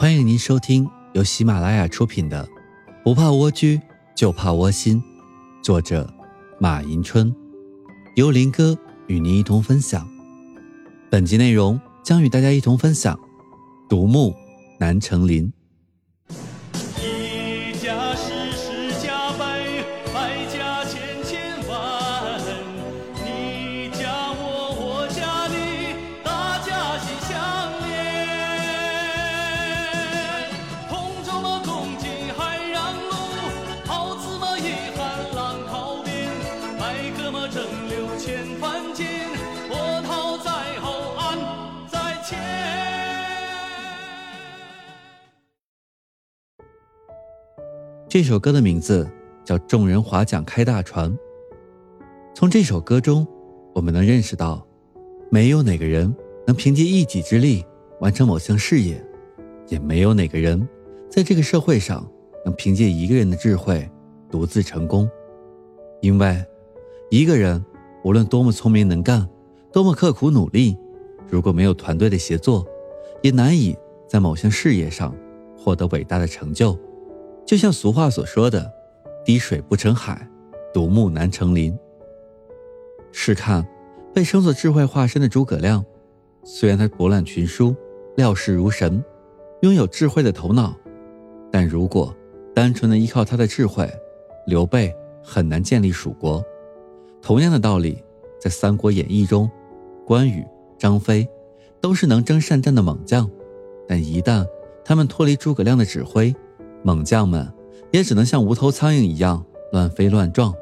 欢迎您收听由喜马拉雅出品的《不怕蜗居就怕窝心》，作者马迎春，由林哥与您一同分享。本集内容将与大家一同分享：独木难成林。这首歌的名字叫《众人划桨开大船》。从这首歌中，我们能认识到，没有哪个人能凭借一己之力完成某项事业，也没有哪个人在这个社会上能凭借一个人的智慧独自成功。因为，一个人无论多么聪明能干，多么刻苦努力，如果没有团队的协作，也难以在某项事业上获得伟大的成就。就像俗话所说的：“滴水不成海，独木难成林。”试看被称作智慧化身的诸葛亮，虽然他博览群书，料事如神，拥有智慧的头脑，但如果单纯的依靠他的智慧，刘备很难建立蜀国。同样的道理，在《三国演义》中，关羽、张飞都是能征善战的猛将，但一旦他们脱离诸葛亮的指挥，猛将们也只能像无头苍蝇一样乱飞乱撞，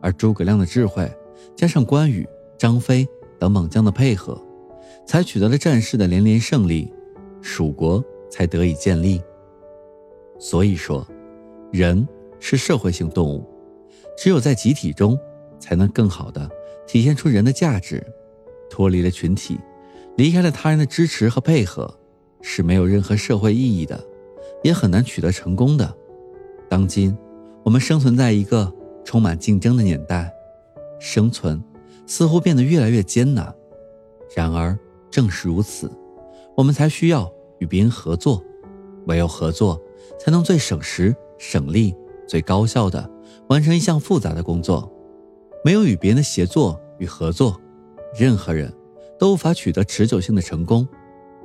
而诸葛亮的智慧加上关羽、张飞等猛将的配合，才取得了战事的连连胜利，蜀国才得以建立。所以说，人是社会性动物，只有在集体中，才能更好的体现出人的价值。脱离了群体，离开了他人的支持和配合，是没有任何社会意义的。也很难取得成功的。当今，我们生存在一个充满竞争的年代，生存似乎变得越来越艰难。然而，正是如此，我们才需要与别人合作。唯有合作，才能最省时、省力、最高效的完成一项复杂的工作。没有与别人的协作与合作，任何人都无法取得持久性的成功。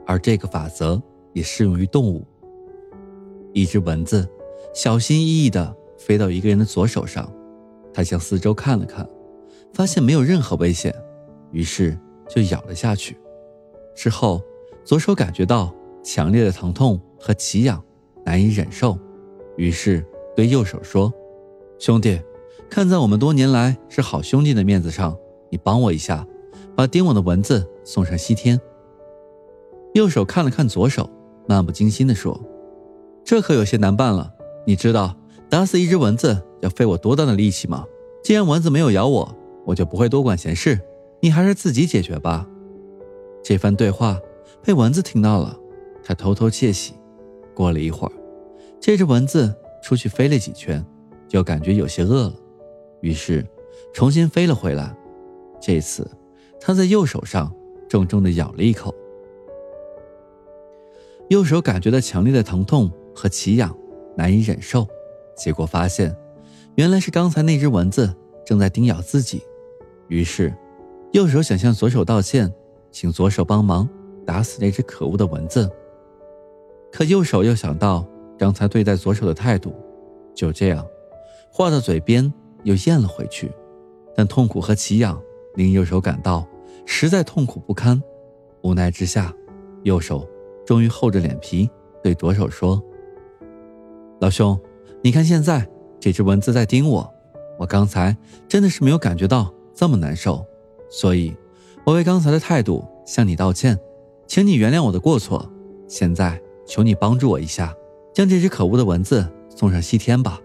而这个法则也适用于动物。一只蚊子小心翼翼地飞到一个人的左手上，他向四周看了看，发现没有任何危险，于是就咬了下去。之后，左手感觉到强烈的疼痛和奇痒，难以忍受，于是对右手说：“兄弟，看在我们多年来是好兄弟的面子上，你帮我一下，把叮我的蚊子送上西天。”右手看了看左手，漫不经心地说。这可有些难办了。你知道打死一只蚊子要费我多大的力气吗？既然蚊子没有咬我，我就不会多管闲事。你还是自己解决吧。这番对话被蚊子听到了，他偷偷窃喜。过了一会儿，这只蚊子出去飞了几圈，就感觉有些饿了，于是重新飞了回来。这次，他在右手上重重地咬了一口，右手感觉到强烈的疼痛。和奇痒，难以忍受，结果发现，原来是刚才那只蚊子正在叮咬自己。于是，右手想向左手道歉，请左手帮忙打死那只可恶的蚊子。可右手又想到刚才对待左手的态度，就这样，话到嘴边又咽了回去。但痛苦和奇痒令右手感到实在痛苦不堪，无奈之下，右手终于厚着脸皮对左手说。老兄，你看现在这只蚊子在叮我，我刚才真的是没有感觉到这么难受，所以，我为刚才的态度向你道歉，请你原谅我的过错。现在求你帮助我一下，将这只可恶的蚊子送上西天吧。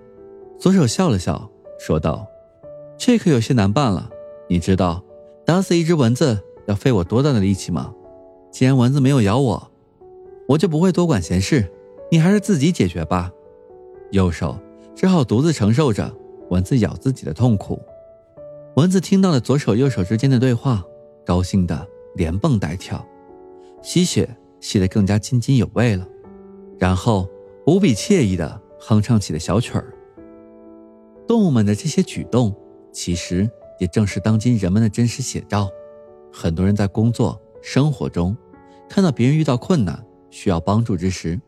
左手笑了笑，说道：“这可有些难办了。你知道打死一只蚊子要费我多大的力气吗？既然蚊子没有咬我，我就不会多管闲事。你还是自己解决吧。”右手只好独自承受着蚊子咬自己的痛苦。蚊子听到了左手右手之间的对话，高兴的连蹦带跳，吸血吸得更加津津有味了。然后无比惬意的哼唱起了小曲儿。动物们的这些举动，其实也正是当今人们的真实写照。很多人在工作、生活中，看到别人遇到困难需要帮助之时，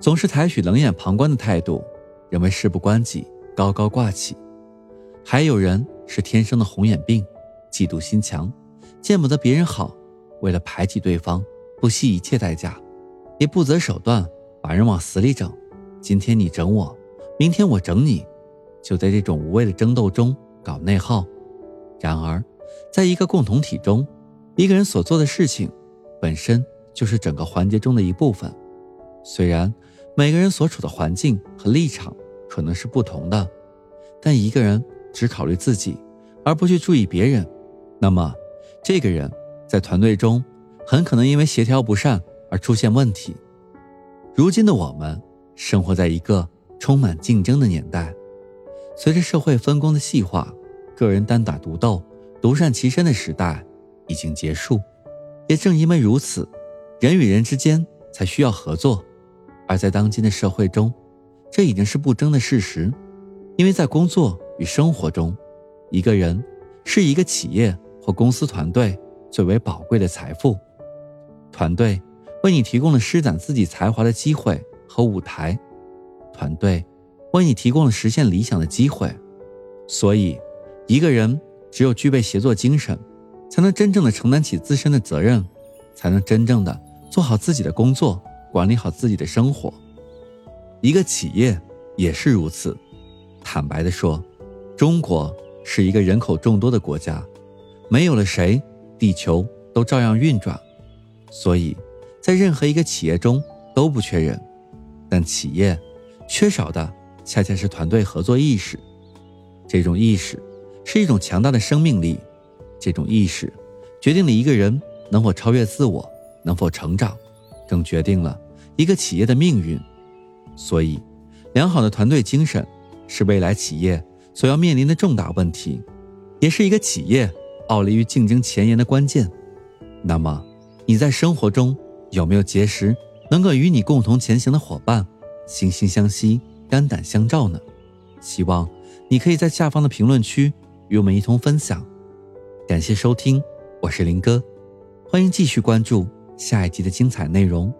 总是采取冷眼旁观的态度，认为事不关己，高高挂起。还有人是天生的红眼病，嫉妒心强，见不得别人好，为了排挤对方，不惜一切代价，也不择手段把人往死里整。今天你整我，明天我整你。就在这种无谓的争斗中搞内耗。然而，在一个共同体中，一个人所做的事情，本身就是整个环节中的一部分。虽然每个人所处的环境和立场可能是不同的，但一个人只考虑自己，而不去注意别人，那么这个人在团队中很可能因为协调不善而出现问题。如今的我们生活在一个充满竞争的年代。随着社会分工的细化，个人单打独斗、独善其身的时代已经结束。也正因为如此，人与人之间才需要合作。而在当今的社会中，这已经是不争的事实。因为在工作与生活中，一个人是一个企业或公司团队最为宝贵的财富。团队为你提供了施展自己才华的机会和舞台。团队。为你提供了实现理想的机会，所以，一个人只有具备协作精神，才能真正的承担起自身的责任，才能真正的做好自己的工作，管理好自己的生活。一个企业也是如此。坦白的说，中国是一个人口众多的国家，没有了谁，地球都照样运转。所以，在任何一个企业中都不缺人，但企业缺少的。恰恰是团队合作意识，这种意识是一种强大的生命力，这种意识决定了一个人能否超越自我，能否成长，更决定了一个企业的命运。所以，良好的团队精神是未来企业所要面临的重大问题，也是一个企业傲立于竞争前沿的关键。那么，你在生活中有没有结识能够与你共同前行的伙伴，惺惺相惜？肝胆相照呢，希望你可以在下方的评论区与我们一同分享。感谢收听，我是林哥，欢迎继续关注下一集的精彩内容。